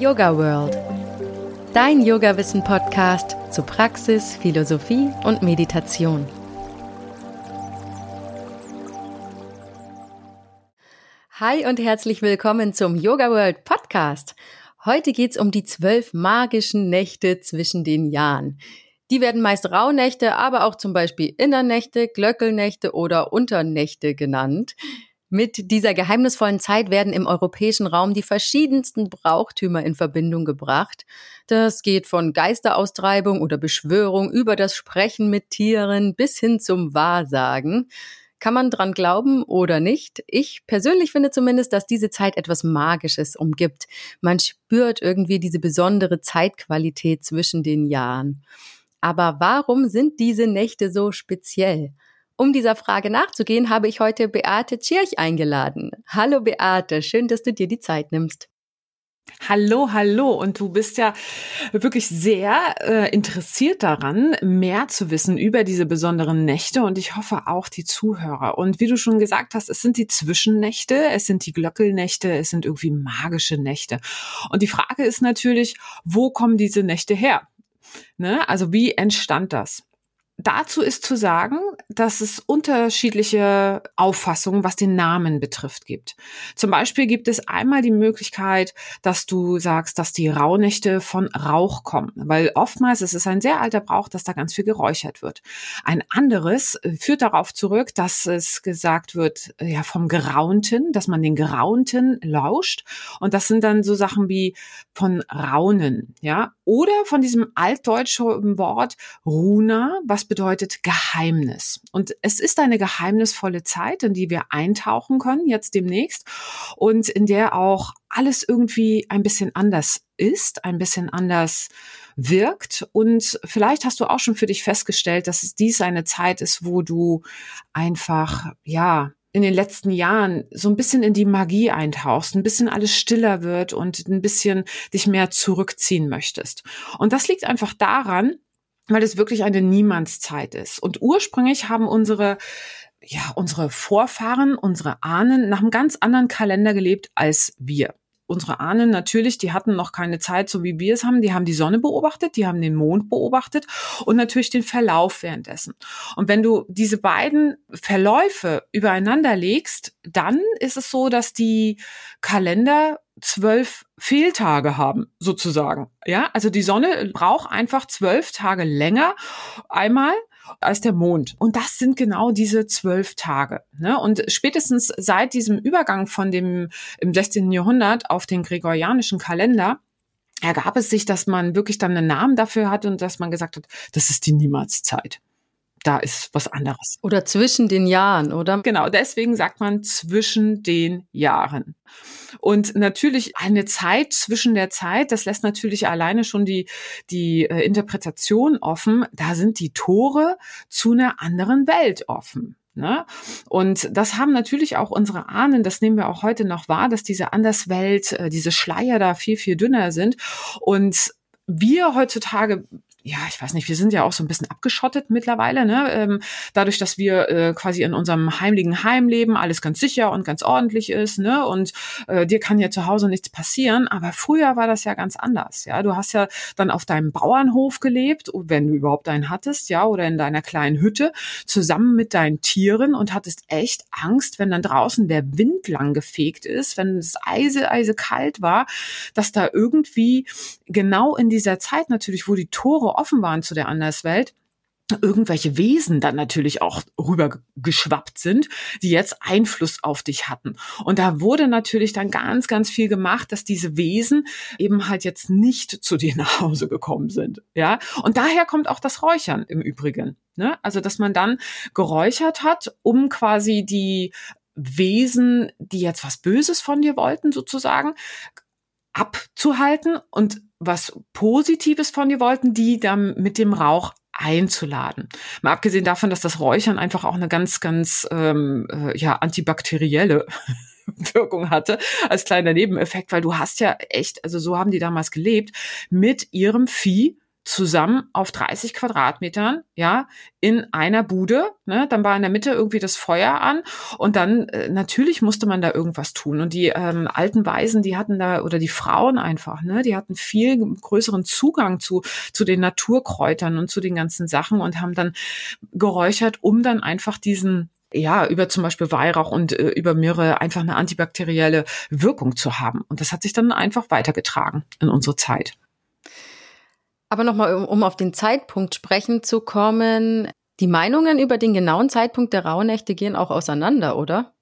Yoga World. Dein Yoga-Wissen-Podcast zu Praxis, Philosophie und Meditation. Hi und herzlich willkommen zum Yoga World Podcast. Heute geht's um die zwölf magischen Nächte zwischen den Jahren. Die werden meist Rauhnächte, aber auch zum Beispiel Innernächte, Glöckelnächte oder Unternächte genannt. Mit dieser geheimnisvollen Zeit werden im europäischen Raum die verschiedensten Brauchtümer in Verbindung gebracht. Das geht von Geisteraustreibung oder Beschwörung über das Sprechen mit Tieren bis hin zum Wahrsagen. Kann man dran glauben oder nicht? Ich persönlich finde zumindest, dass diese Zeit etwas Magisches umgibt. Man spürt irgendwie diese besondere Zeitqualität zwischen den Jahren. Aber warum sind diese Nächte so speziell? Um dieser Frage nachzugehen, habe ich heute Beate Tschirch eingeladen. Hallo Beate, schön, dass du dir die Zeit nimmst. Hallo, hallo. Und du bist ja wirklich sehr äh, interessiert daran, mehr zu wissen über diese besonderen Nächte und ich hoffe auch die Zuhörer. Und wie du schon gesagt hast, es sind die Zwischennächte, es sind die Glöckelnächte, es sind irgendwie magische Nächte. Und die Frage ist natürlich, wo kommen diese Nächte her? Ne? Also wie entstand das? Dazu ist zu sagen, dass es unterschiedliche Auffassungen, was den Namen betrifft, gibt. Zum Beispiel gibt es einmal die Möglichkeit, dass du sagst, dass die Rauhnächte von Rauch kommen, weil oftmals ist es ein sehr alter Brauch, dass da ganz viel geräuchert wird. Ein anderes äh, führt darauf zurück, dass es gesagt wird, äh, ja, vom Geraunten, dass man den Geraunten lauscht. Und das sind dann so Sachen wie von Raunen, ja, oder von diesem altdeutschen Wort Runa, was bedeutet Geheimnis. Und es ist eine geheimnisvolle Zeit, in die wir eintauchen können jetzt demnächst und in der auch alles irgendwie ein bisschen anders ist, ein bisschen anders wirkt. Und vielleicht hast du auch schon für dich festgestellt, dass es dies eine Zeit ist, wo du einfach, ja, in den letzten Jahren so ein bisschen in die Magie eintauchst, ein bisschen alles stiller wird und ein bisschen dich mehr zurückziehen möchtest. Und das liegt einfach daran, weil es wirklich eine Niemandszeit ist. Und ursprünglich haben unsere ja, unsere Vorfahren, unsere Ahnen nach einem ganz anderen Kalender gelebt als wir unsere Ahnen natürlich, die hatten noch keine Zeit, so wie wir es haben. Die haben die Sonne beobachtet, die haben den Mond beobachtet und natürlich den Verlauf währenddessen. Und wenn du diese beiden Verläufe übereinander legst, dann ist es so, dass die Kalender zwölf Fehltage haben, sozusagen. Ja, also die Sonne braucht einfach zwölf Tage länger einmal als der Mond. Und das sind genau diese zwölf Tage. Ne? Und spätestens seit diesem Übergang von dem im 16. Jahrhundert auf den gregorianischen Kalender ergab es sich, dass man wirklich dann einen Namen dafür hat und dass man gesagt hat, das ist die Niemandszeit da ist was anderes. Oder zwischen den Jahren, oder? Genau, deswegen sagt man zwischen den Jahren. Und natürlich eine Zeit zwischen der Zeit, das lässt natürlich alleine schon die, die äh, Interpretation offen. Da sind die Tore zu einer anderen Welt offen. Ne? Und das haben natürlich auch unsere Ahnen, das nehmen wir auch heute noch wahr, dass diese Anderswelt, äh, diese Schleier da viel, viel dünner sind. Und wir heutzutage ja, ich weiß nicht, wir sind ja auch so ein bisschen abgeschottet mittlerweile, ne? Ähm, dadurch, dass wir äh, quasi in unserem heimlichen Heim leben, alles ganz sicher und ganz ordentlich ist, ne? Und äh, dir kann ja zu Hause nichts passieren. Aber früher war das ja ganz anders, ja. Du hast ja dann auf deinem Bauernhof gelebt, wenn du überhaupt einen hattest, ja, oder in deiner kleinen Hütte, zusammen mit deinen Tieren und hattest echt Angst, wenn dann draußen der Wind lang gefegt ist, wenn es eise, eise kalt war, dass da irgendwie genau in dieser Zeit natürlich, wo die Tore offen waren zu der Anderswelt, irgendwelche Wesen dann natürlich auch rübergeschwappt sind, die jetzt Einfluss auf dich hatten. Und da wurde natürlich dann ganz, ganz viel gemacht, dass diese Wesen eben halt jetzt nicht zu dir nach Hause gekommen sind. Ja, und daher kommt auch das Räuchern im Übrigen. Ne? Also, dass man dann geräuchert hat, um quasi die Wesen, die jetzt was Böses von dir wollten, sozusagen, abzuhalten und was Positives von dir wollten, die dann mit dem Rauch einzuladen. Mal abgesehen davon, dass das Räuchern einfach auch eine ganz, ganz ähm, äh, ja antibakterielle Wirkung hatte als kleiner Nebeneffekt, weil du hast ja echt, also so haben die damals gelebt, mit ihrem Vieh zusammen auf 30 Quadratmetern, ja, in einer Bude. Ne? Dann war in der Mitte irgendwie das Feuer an und dann äh, natürlich musste man da irgendwas tun. Und die ähm, alten Weisen, die hatten da oder die Frauen einfach, ne, die hatten viel größeren Zugang zu zu den Naturkräutern und zu den ganzen Sachen und haben dann geräuchert, um dann einfach diesen ja, über zum Beispiel Weihrauch und äh, über Myrrhe einfach eine antibakterielle Wirkung zu haben. Und das hat sich dann einfach weitergetragen in unsere Zeit. Aber nochmal, um, auf den Zeitpunkt sprechen zu kommen, die Meinungen über den genauen Zeitpunkt der Rauhnächte gehen auch auseinander, oder?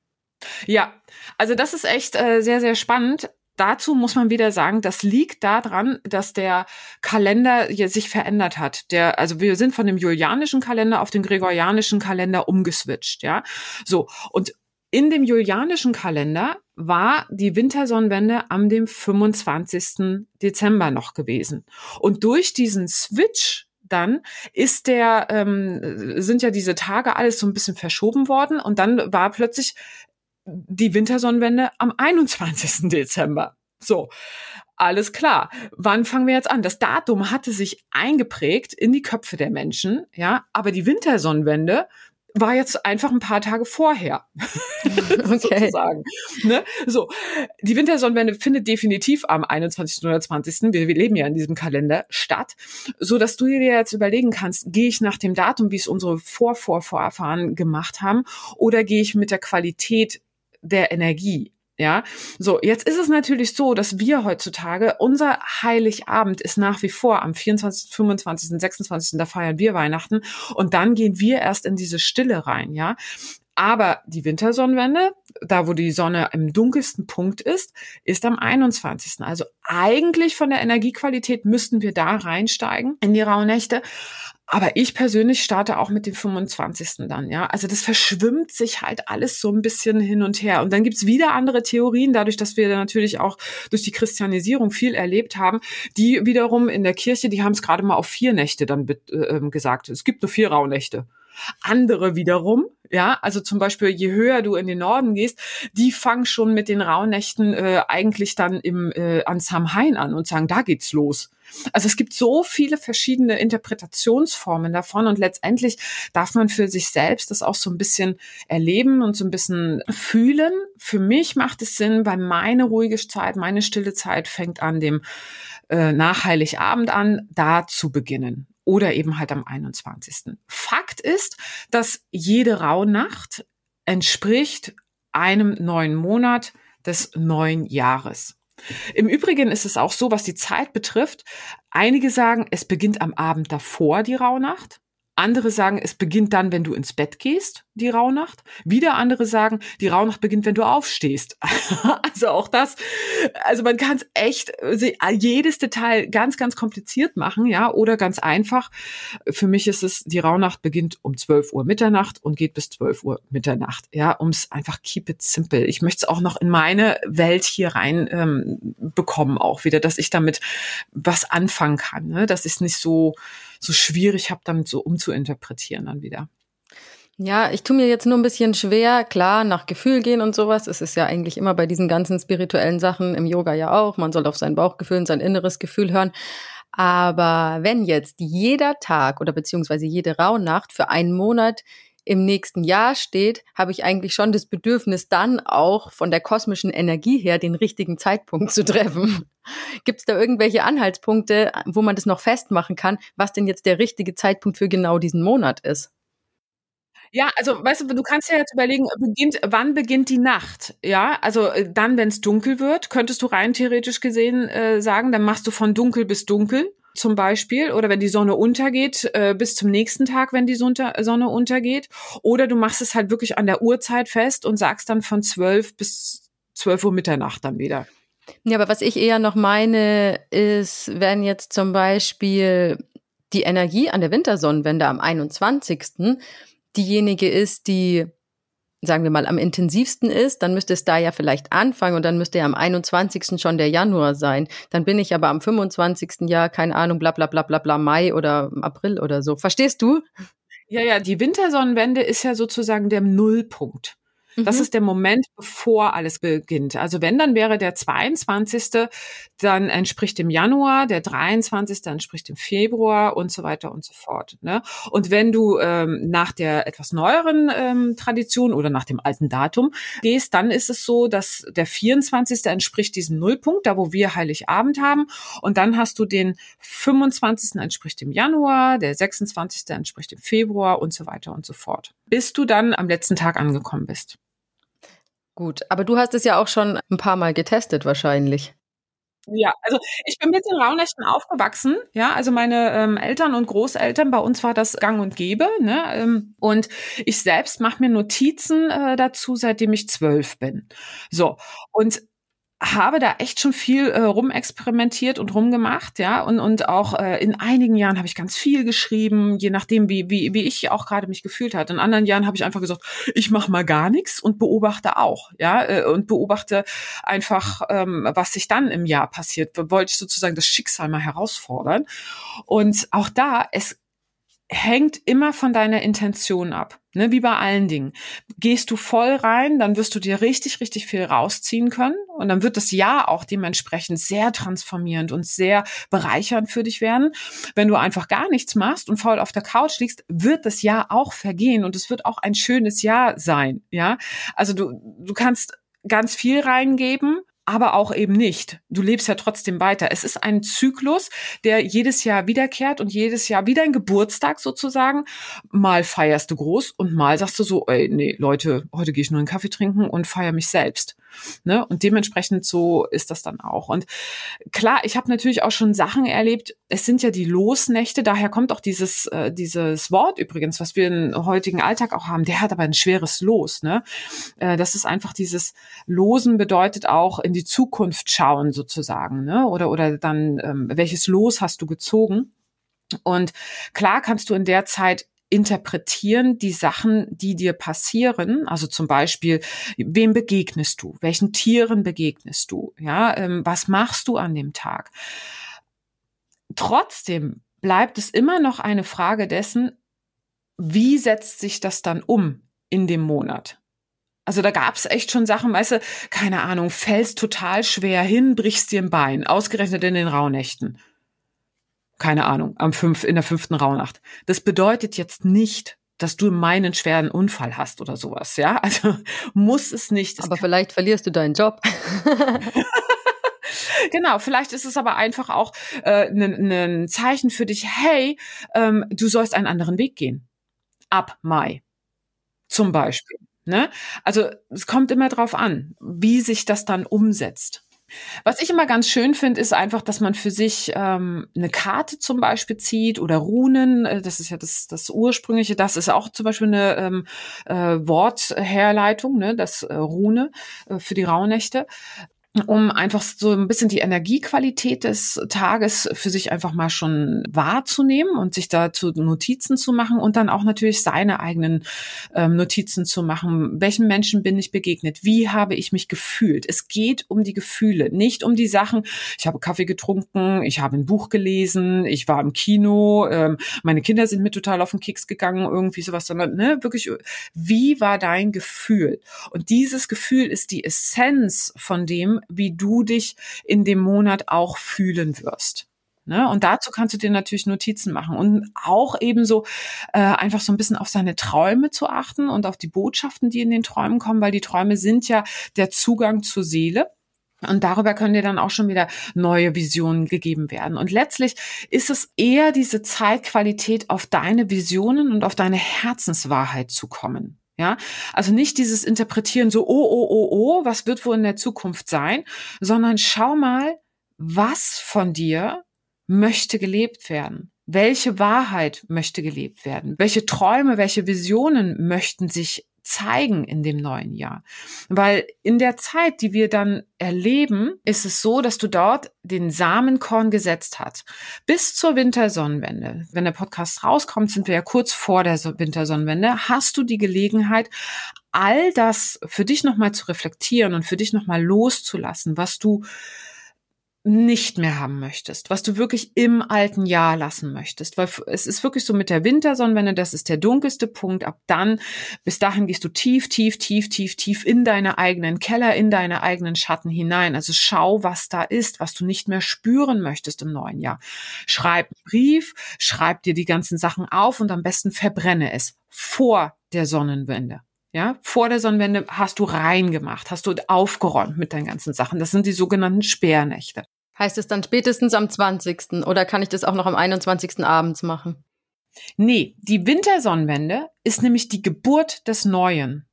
Ja, also das ist echt äh, sehr, sehr spannend. Dazu muss man wieder sagen, das liegt daran, dass der Kalender sich verändert hat. Der, also wir sind von dem julianischen Kalender auf den gregorianischen Kalender umgeswitcht, ja. So. Und in dem julianischen Kalender war die Wintersonnenwende am dem 25. Dezember noch gewesen. Und durch diesen Switch dann ist der, ähm, sind ja diese Tage alles so ein bisschen verschoben worden und dann war plötzlich die Wintersonnenwende am 21. Dezember. So. Alles klar. Wann fangen wir jetzt an? Das Datum hatte sich eingeprägt in die Köpfe der Menschen, ja, aber die Wintersonnenwende war jetzt einfach ein paar Tage vorher, okay. sozusagen. Ne? So, die Wintersonnenwende findet definitiv am 21. oder 20. Wir, wir, leben ja in diesem Kalender statt, so dass du dir jetzt überlegen kannst, gehe ich nach dem Datum, wie es unsere Vorvorvorfahren gemacht haben, oder gehe ich mit der Qualität der Energie ja, so, jetzt ist es natürlich so, dass wir heutzutage, unser Heiligabend ist nach wie vor am 24., 25., 26., da feiern wir Weihnachten und dann gehen wir erst in diese Stille rein, ja. Aber die Wintersonnenwende, da wo die Sonne im dunkelsten Punkt ist, ist am 21. Also eigentlich von der Energiequalität müssten wir da reinsteigen in die Rauhnächte. Aber ich persönlich starte auch mit dem 25. dann, ja. Also das verschwimmt sich halt alles so ein bisschen hin und her. Und dann gibt's wieder andere Theorien, dadurch, dass wir natürlich auch durch die Christianisierung viel erlebt haben, die wiederum in der Kirche, die haben es gerade mal auf vier Nächte dann äh, gesagt. Es gibt nur vier Rauhnächte. Andere wiederum, ja, also zum Beispiel, je höher du in den Norden gehst, die fangen schon mit den Rauhnächten äh, eigentlich dann im äh, an Samhain an und sagen, da geht's los. Also es gibt so viele verschiedene Interpretationsformen davon und letztendlich darf man für sich selbst das auch so ein bisschen erleben und so ein bisschen fühlen. Für mich macht es Sinn, weil meine ruhige Zeit, meine stille Zeit fängt an dem äh, nach Heiligabend an, da zu beginnen oder eben halt am 21. Fakt ist, dass jede Rauhnacht entspricht einem neuen Monat des neuen Jahres. Im Übrigen ist es auch so, was die Zeit betrifft. Einige sagen, es beginnt am Abend davor die Rauhnacht. Andere sagen, es beginnt dann, wenn du ins Bett gehst, die Rauhnacht. Wieder andere sagen, die Rauhnacht beginnt, wenn du aufstehst. also auch das, also man kann es echt jedes Detail ganz, ganz kompliziert machen, ja, oder ganz einfach. Für mich ist es, die Rauhnacht beginnt um 12 Uhr Mitternacht und geht bis 12 Uhr Mitternacht, ja, um es einfach keep it simple. Ich möchte es auch noch in meine Welt hier rein ähm, bekommen, auch wieder, dass ich damit was anfangen kann, ne? dass ich es nicht so so schwierig habe, damit so umzuinterpretieren dann wieder. Ja, ich tue mir jetzt nur ein bisschen schwer, klar, nach Gefühl gehen und sowas. Es ist ja eigentlich immer bei diesen ganzen spirituellen Sachen im Yoga ja auch. Man soll auf sein Bauchgefühl und sein inneres Gefühl hören. Aber wenn jetzt jeder Tag oder beziehungsweise jede Rauhnacht für einen Monat im nächsten Jahr steht, habe ich eigentlich schon das Bedürfnis, dann auch von der kosmischen Energie her den richtigen Zeitpunkt zu treffen. Gibt es da irgendwelche Anhaltspunkte, wo man das noch festmachen kann, was denn jetzt der richtige Zeitpunkt für genau diesen Monat ist? Ja, also weißt du, du kannst ja jetzt überlegen, beginnt, wann beginnt die Nacht? Ja, also äh, dann, wenn es dunkel wird, könntest du rein theoretisch gesehen äh, sagen, dann machst du von dunkel bis dunkel zum Beispiel, oder wenn die Sonne untergeht, äh, bis zum nächsten Tag, wenn die Sonne untergeht. Oder du machst es halt wirklich an der Uhrzeit fest und sagst dann von zwölf bis zwölf Uhr Mitternacht dann wieder. Ja, aber was ich eher noch meine, ist, wenn jetzt zum Beispiel die Energie an der Wintersonnenwende am 21. diejenige ist, die sagen wir mal, am intensivsten ist, dann müsste es da ja vielleicht anfangen und dann müsste ja am 21. schon der Januar sein. Dann bin ich aber am 25. Jahr, keine Ahnung, bla bla bla bla bla Mai oder April oder so. Verstehst du? Ja, ja, die Wintersonnenwende ist ja sozusagen der Nullpunkt. Das mhm. ist der Moment, bevor alles beginnt. Also wenn, dann wäre der 22. dann entspricht dem Januar, der 23. entspricht dem Februar und so weiter und so fort. Ne? Und wenn du ähm, nach der etwas neueren ähm, Tradition oder nach dem alten Datum gehst, dann ist es so, dass der 24. entspricht diesem Nullpunkt, da wo wir Heiligabend haben. Und dann hast du den 25. entspricht dem Januar, der 26. entspricht dem Februar und so weiter und so fort. Bis du dann am letzten Tag angekommen bist. Gut, aber du hast es ja auch schon ein paar Mal getestet wahrscheinlich. Ja, also ich bin mit den Rauhnächten aufgewachsen, ja, also meine ähm, Eltern und Großeltern, bei uns war das gang und gäbe, ne, ähm, und ich selbst mache mir Notizen äh, dazu, seitdem ich zwölf bin. So, und habe da echt schon viel äh, rumexperimentiert und rumgemacht, ja, und, und auch äh, in einigen Jahren habe ich ganz viel geschrieben, je nachdem, wie, wie, wie ich auch gerade mich gefühlt hat. In anderen Jahren habe ich einfach gesagt, ich mache mal gar nichts und beobachte auch, ja, äh, und beobachte einfach, ähm, was sich dann im Jahr passiert. Wollte ich sozusagen das Schicksal mal herausfordern. Und auch da, es hängt immer von deiner Intention ab, ne, wie bei allen Dingen. Gehst du voll rein, dann wirst du dir richtig, richtig viel rausziehen können und dann wird das Jahr auch dementsprechend sehr transformierend und sehr bereichernd für dich werden. Wenn du einfach gar nichts machst und faul auf der Couch liegst, wird das Jahr auch vergehen und es wird auch ein schönes Jahr sein, ja. Also du, du kannst ganz viel reingeben, aber auch eben nicht. Du lebst ja trotzdem weiter. Es ist ein Zyklus, der jedes Jahr wiederkehrt und jedes Jahr wieder ein Geburtstag sozusagen. Mal feierst du groß und mal sagst du so, ey, nee, Leute, heute gehe ich nur einen Kaffee trinken und feier mich selbst. Ne? Und dementsprechend so ist das dann auch. Und klar, ich habe natürlich auch schon Sachen erlebt. Es sind ja die Losnächte, daher kommt auch dieses, äh, dieses Wort übrigens, was wir im heutigen Alltag auch haben. Der hat aber ein schweres Los. Ne? Äh, das ist einfach dieses Losen bedeutet auch in die Zukunft schauen sozusagen. Ne? Oder, oder dann, ähm, welches Los hast du gezogen? Und klar kannst du in der Zeit interpretieren die Sachen, die dir passieren. Also zum Beispiel, wem begegnest du? Welchen Tieren begegnest du? Ja, ähm, was machst du an dem Tag? Trotzdem bleibt es immer noch eine Frage dessen, wie setzt sich das dann um in dem Monat? Also da gab es echt schon Sachen, weißt du, keine Ahnung, fällst total schwer hin, brichst dir ein Bein, ausgerechnet in den Rauhnächten keine Ahnung, am fünf, in der fünften Rauhnacht. Das bedeutet jetzt nicht, dass du meinen schweren Unfall hast oder sowas, ja? Also muss es nicht. aber vielleicht verlierst du deinen Job. genau, vielleicht ist es aber einfach auch ein äh, ne, ne Zeichen für dich, hey, ähm, du sollst einen anderen Weg gehen. Ab Mai. Zum Beispiel. Ne? Also es kommt immer drauf an, wie sich das dann umsetzt. Was ich immer ganz schön finde, ist einfach, dass man für sich ähm, eine Karte zum Beispiel zieht oder Runen. Äh, das ist ja das, das ursprüngliche. Das ist auch zum Beispiel eine ähm, äh, Wortherleitung, ne? das äh, Rune äh, für die Rauhnächte um einfach so ein bisschen die Energiequalität des Tages für sich einfach mal schon wahrzunehmen und sich dazu Notizen zu machen und dann auch natürlich seine eigenen ähm, Notizen zu machen. Welchen Menschen bin ich begegnet? Wie habe ich mich gefühlt? Es geht um die Gefühle, nicht um die Sachen. Ich habe Kaffee getrunken, ich habe ein Buch gelesen, ich war im Kino, ähm, meine Kinder sind mir total auf den Keks gegangen, irgendwie sowas, sondern ne, wirklich, wie war dein Gefühl? Und dieses Gefühl ist die Essenz von dem, wie du dich in dem Monat auch fühlen wirst. Ne? Und dazu kannst du dir natürlich Notizen machen und auch ebenso äh, einfach so ein bisschen auf seine Träume zu achten und auf die Botschaften, die in den Träumen kommen, weil die Träume sind ja der Zugang zur Seele. Und darüber können dir dann auch schon wieder neue Visionen gegeben werden. Und letztlich ist es eher diese Zeitqualität, auf deine Visionen und auf deine Herzenswahrheit zu kommen. Ja, also nicht dieses Interpretieren so, oh, oh, oh, oh, was wird wohl in der Zukunft sein, sondern schau mal, was von dir möchte gelebt werden? Welche Wahrheit möchte gelebt werden? Welche Träume, welche Visionen möchten sich zeigen in dem neuen Jahr. Weil in der Zeit, die wir dann erleben, ist es so, dass du dort den Samenkorn gesetzt hast. Bis zur Wintersonnenwende. Wenn der Podcast rauskommt, sind wir ja kurz vor der Wintersonnenwende, hast du die Gelegenheit, all das für dich nochmal zu reflektieren und für dich nochmal loszulassen, was du nicht mehr haben möchtest, was du wirklich im alten Jahr lassen möchtest, weil es ist wirklich so mit der Wintersonnenwende, das ist der dunkelste Punkt. Ab dann, bis dahin gehst du tief, tief, tief, tief, tief in deine eigenen Keller, in deine eigenen Schatten hinein. Also schau, was da ist, was du nicht mehr spüren möchtest im neuen Jahr. Schreib einen Brief, schreib dir die ganzen Sachen auf und am besten verbrenne es vor der Sonnenwende. Ja, vor der Sonnenwende hast du reingemacht, hast du aufgeräumt mit deinen ganzen Sachen. Das sind die sogenannten Sperrnächte. Heißt es dann spätestens am 20. oder kann ich das auch noch am 21. abends machen? Nee, die Wintersonnenwende ist nämlich die Geburt des Neuen.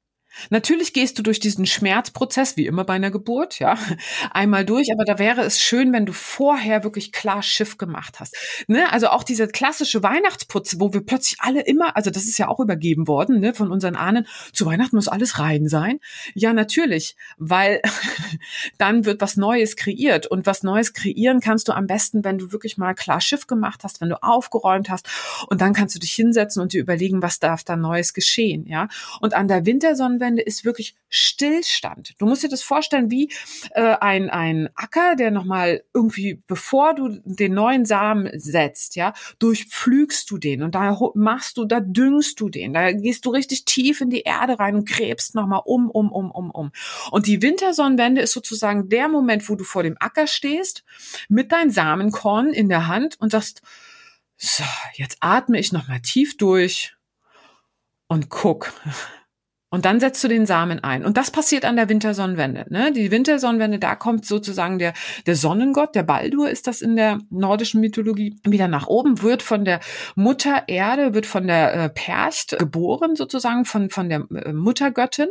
Natürlich gehst du durch diesen Schmerzprozess, wie immer bei einer Geburt, ja, einmal durch, aber da wäre es schön, wenn du vorher wirklich klar Schiff gemacht hast. Ne? Also auch dieser klassische Weihnachtsputz, wo wir plötzlich alle immer, also das ist ja auch übergeben worden, ne, von unseren Ahnen, zu Weihnachten muss alles rein sein. Ja, natürlich, weil dann wird was Neues kreiert und was Neues kreieren kannst du am besten, wenn du wirklich mal klar Schiff gemacht hast, wenn du aufgeräumt hast und dann kannst du dich hinsetzen und dir überlegen, was darf da Neues geschehen, ja. Und an der Wintersonnenwende Sonnenwende ist wirklich Stillstand. Du musst dir das vorstellen wie äh, ein, ein Acker, der nochmal irgendwie, bevor du den neuen Samen setzt, ja, durchpflügst du den und da machst du, da düngst du den, da gehst du richtig tief in die Erde rein und gräbst nochmal um, um, um, um, um. Und die Wintersonnenwende ist sozusagen der Moment, wo du vor dem Acker stehst, mit deinem Samenkorn in der Hand und sagst, so, jetzt atme ich nochmal tief durch und guck, und dann setzt du den Samen ein. Und das passiert an der Wintersonnenwende. Ne? Die Wintersonnenwende, da kommt sozusagen der, der Sonnengott, der Baldur ist das in der nordischen Mythologie, wieder nach oben, wird von der Mutter Erde, wird von der äh, Percht geboren sozusagen, von, von der äh, Muttergöttin.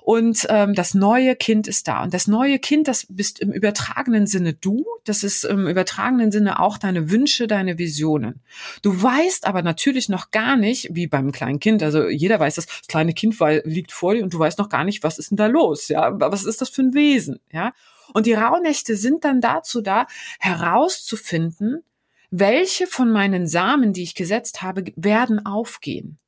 Und ähm, das neue Kind ist da. Und das neue Kind, das bist im übertragenen Sinne du. Das ist im übertragenen Sinne auch deine Wünsche, deine Visionen. Du weißt aber natürlich noch gar nicht, wie beim kleinen Kind, also jeder weiß das, das kleine Kind weil liegt vor dir und du weißt noch gar nicht, was ist denn da los, ja, was ist das für ein Wesen, ja. Und die Rauhnächte sind dann dazu da, herauszufinden, welche von meinen Samen, die ich gesetzt habe, werden aufgehen.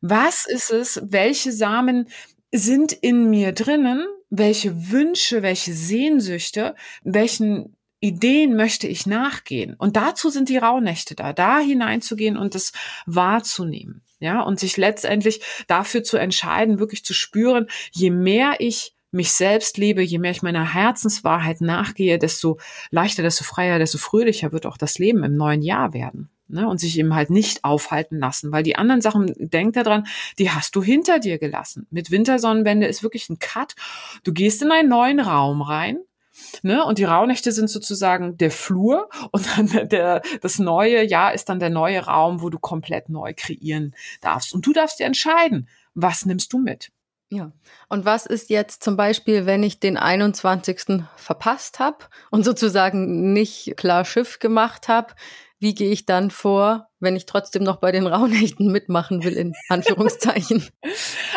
Was ist es, welche Samen sind in mir drinnen, welche Wünsche, welche Sehnsüchte, welchen Ideen möchte ich nachgehen? Und dazu sind die Rauhnächte da, da hineinzugehen und das wahrzunehmen ja, und sich letztendlich dafür zu entscheiden, wirklich zu spüren, je mehr ich mich selbst lebe, je mehr ich meiner Herzenswahrheit nachgehe, desto leichter, desto freier, desto fröhlicher wird auch das Leben im neuen Jahr werden. Ne? Und sich eben halt nicht aufhalten lassen, weil die anderen Sachen, denk daran, die hast du hinter dir gelassen. Mit Wintersonnenwende ist wirklich ein Cut. Du gehst in einen neuen Raum rein, Ne? Und die Rauhnächte sind sozusagen der Flur und dann der, das neue Jahr ist dann der neue Raum, wo du komplett neu kreieren darfst. Und du darfst dir entscheiden, was nimmst du mit. Ja. Und was ist jetzt zum Beispiel, wenn ich den 21. verpasst habe und sozusagen nicht klar Schiff gemacht habe? Wie gehe ich dann vor, wenn ich trotzdem noch bei den Rauhnächten mitmachen will, in Anführungszeichen.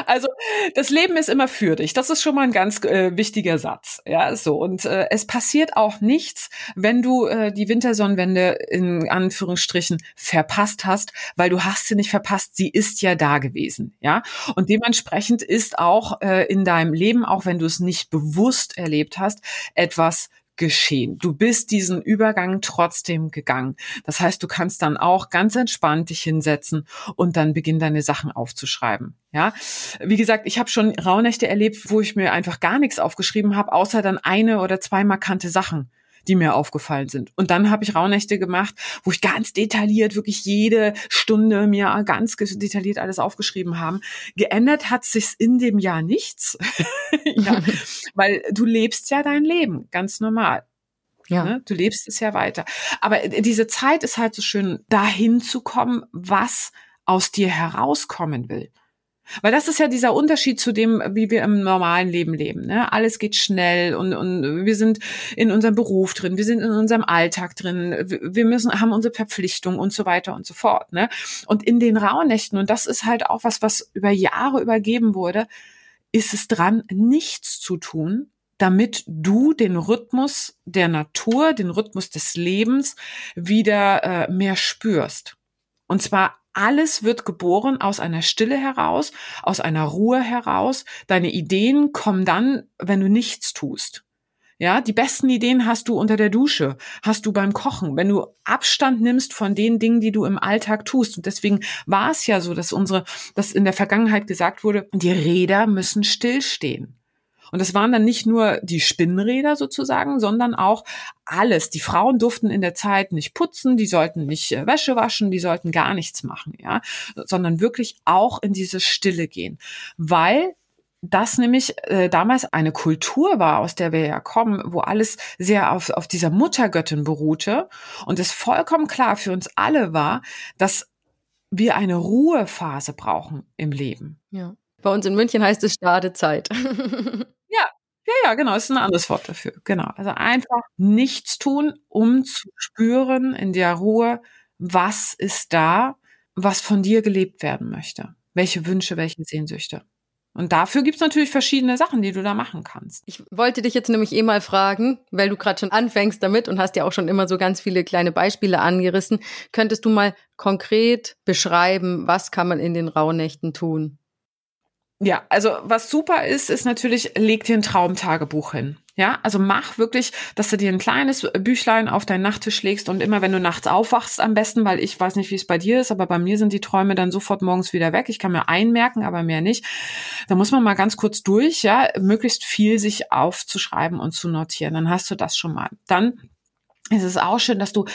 Also das Leben ist immer für dich. Das ist schon mal ein ganz äh, wichtiger Satz. Ja, so. Und äh, es passiert auch nichts, wenn du äh, die Wintersonnenwende in Anführungsstrichen verpasst hast, weil du hast sie nicht verpasst. Sie ist ja da gewesen. Ja. Und dementsprechend ist auch äh, in deinem Leben, auch wenn du es nicht bewusst erlebt hast, etwas geschehen. Du bist diesen Übergang trotzdem gegangen. Das heißt, du kannst dann auch ganz entspannt dich hinsetzen und dann beginnen deine Sachen aufzuschreiben. Ja, wie gesagt, ich habe schon Rauhnächte erlebt, wo ich mir einfach gar nichts aufgeschrieben habe, außer dann eine oder zwei markante Sachen die mir aufgefallen sind. Und dann habe ich Rauhnächte gemacht, wo ich ganz detailliert, wirklich jede Stunde mir ganz detailliert alles aufgeschrieben haben. Geändert hat sich's in dem Jahr nichts, ja, weil du lebst ja dein Leben ganz normal. Ja. Ne? Du lebst es ja weiter. Aber diese Zeit ist halt so schön, dahin zu kommen, was aus dir herauskommen will. Weil das ist ja dieser Unterschied zu dem, wie wir im normalen Leben leben. Ne? Alles geht schnell und, und wir sind in unserem Beruf drin, wir sind in unserem Alltag drin, wir müssen, haben unsere Verpflichtung und so weiter und so fort. Ne? Und in den Rauhnächten, und das ist halt auch was, was über Jahre übergeben wurde, ist es dran, nichts zu tun, damit du den Rhythmus der Natur, den Rhythmus des Lebens wieder äh, mehr spürst. Und zwar alles wird geboren aus einer Stille heraus, aus einer Ruhe heraus. Deine Ideen kommen dann, wenn du nichts tust. Ja, die besten Ideen hast du unter der Dusche, hast du beim Kochen, wenn du Abstand nimmst von den Dingen, die du im Alltag tust. Und deswegen war es ja so, dass unsere, dass in der Vergangenheit gesagt wurde, die Räder müssen stillstehen. Und das waren dann nicht nur die Spinnräder sozusagen, sondern auch alles. Die Frauen durften in der Zeit nicht putzen, die sollten nicht äh, Wäsche waschen, die sollten gar nichts machen, ja, sondern wirklich auch in diese Stille gehen, weil das nämlich äh, damals eine Kultur war, aus der wir ja kommen, wo alles sehr auf, auf dieser Muttergöttin beruhte und es vollkommen klar für uns alle war, dass wir eine Ruhephase brauchen im Leben. Ja. Bei uns in München heißt es Stadezeit. Ja, ja, ja, genau, ist ein anderes Wort dafür. Genau. Also einfach nichts tun, um zu spüren in der Ruhe, was ist da, was von dir gelebt werden möchte. Welche Wünsche, welche Sehnsüchte. Und dafür gibt's natürlich verschiedene Sachen, die du da machen kannst. Ich wollte dich jetzt nämlich eh mal fragen, weil du gerade schon anfängst damit und hast ja auch schon immer so ganz viele kleine Beispiele angerissen. Könntest du mal konkret beschreiben, was kann man in den Rauhnächten tun? Ja, also was super ist, ist natürlich, leg dir ein Traumtagebuch hin. Ja, also mach wirklich, dass du dir ein kleines Büchlein auf deinen Nachttisch legst und immer, wenn du nachts aufwachst, am besten, weil ich weiß nicht, wie es bei dir ist, aber bei mir sind die Träume dann sofort morgens wieder weg. Ich kann mir einmerken, aber mehr nicht. Da muss man mal ganz kurz durch, ja, möglichst viel sich aufzuschreiben und zu notieren. Dann hast du das schon mal. Dann es ist auch schön, dass du,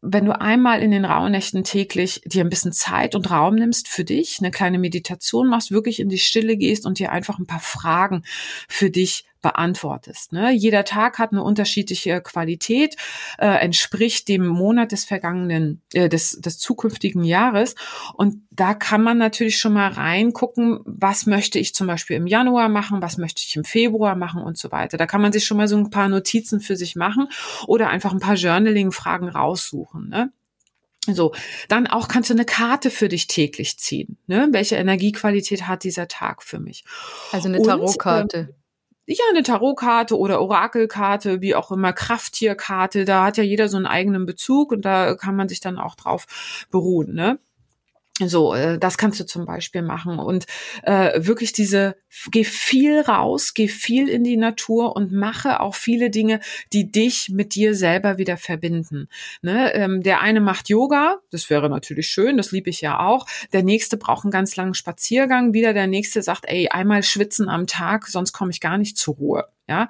wenn du einmal in den Rauhnächten täglich dir ein bisschen Zeit und Raum nimmst für dich, eine kleine Meditation machst, wirklich in die Stille gehst und dir einfach ein paar Fragen für dich beantwortest. Ne? Jeder Tag hat eine unterschiedliche Qualität, äh, entspricht dem Monat des vergangenen, äh, des, des zukünftigen Jahres. Und da kann man natürlich schon mal reingucken, was möchte ich zum Beispiel im Januar machen, was möchte ich im Februar machen und so weiter. Da kann man sich schon mal so ein paar Notizen für sich machen oder einfach ein paar Journaling-Fragen raussuchen. Ne? So, dann auch kannst du eine Karte für dich täglich ziehen. Ne? Welche Energiequalität hat dieser Tag für mich? Also eine Tarotkarte. Ähm, ja, eine Tarotkarte oder Orakelkarte, wie auch immer, Krafttierkarte, da hat ja jeder so einen eigenen Bezug und da kann man sich dann auch drauf beruhen, ne? So, äh, das kannst du zum Beispiel machen und äh, wirklich diese, geh viel raus, geh viel in die Natur und mache auch viele Dinge, die dich mit dir selber wieder verbinden. Ne? Ähm, der eine macht Yoga, das wäre natürlich schön, das liebe ich ja auch. Der nächste braucht einen ganz langen Spaziergang, wieder der nächste sagt, ey, einmal schwitzen am Tag, sonst komme ich gar nicht zur Ruhe. Ja,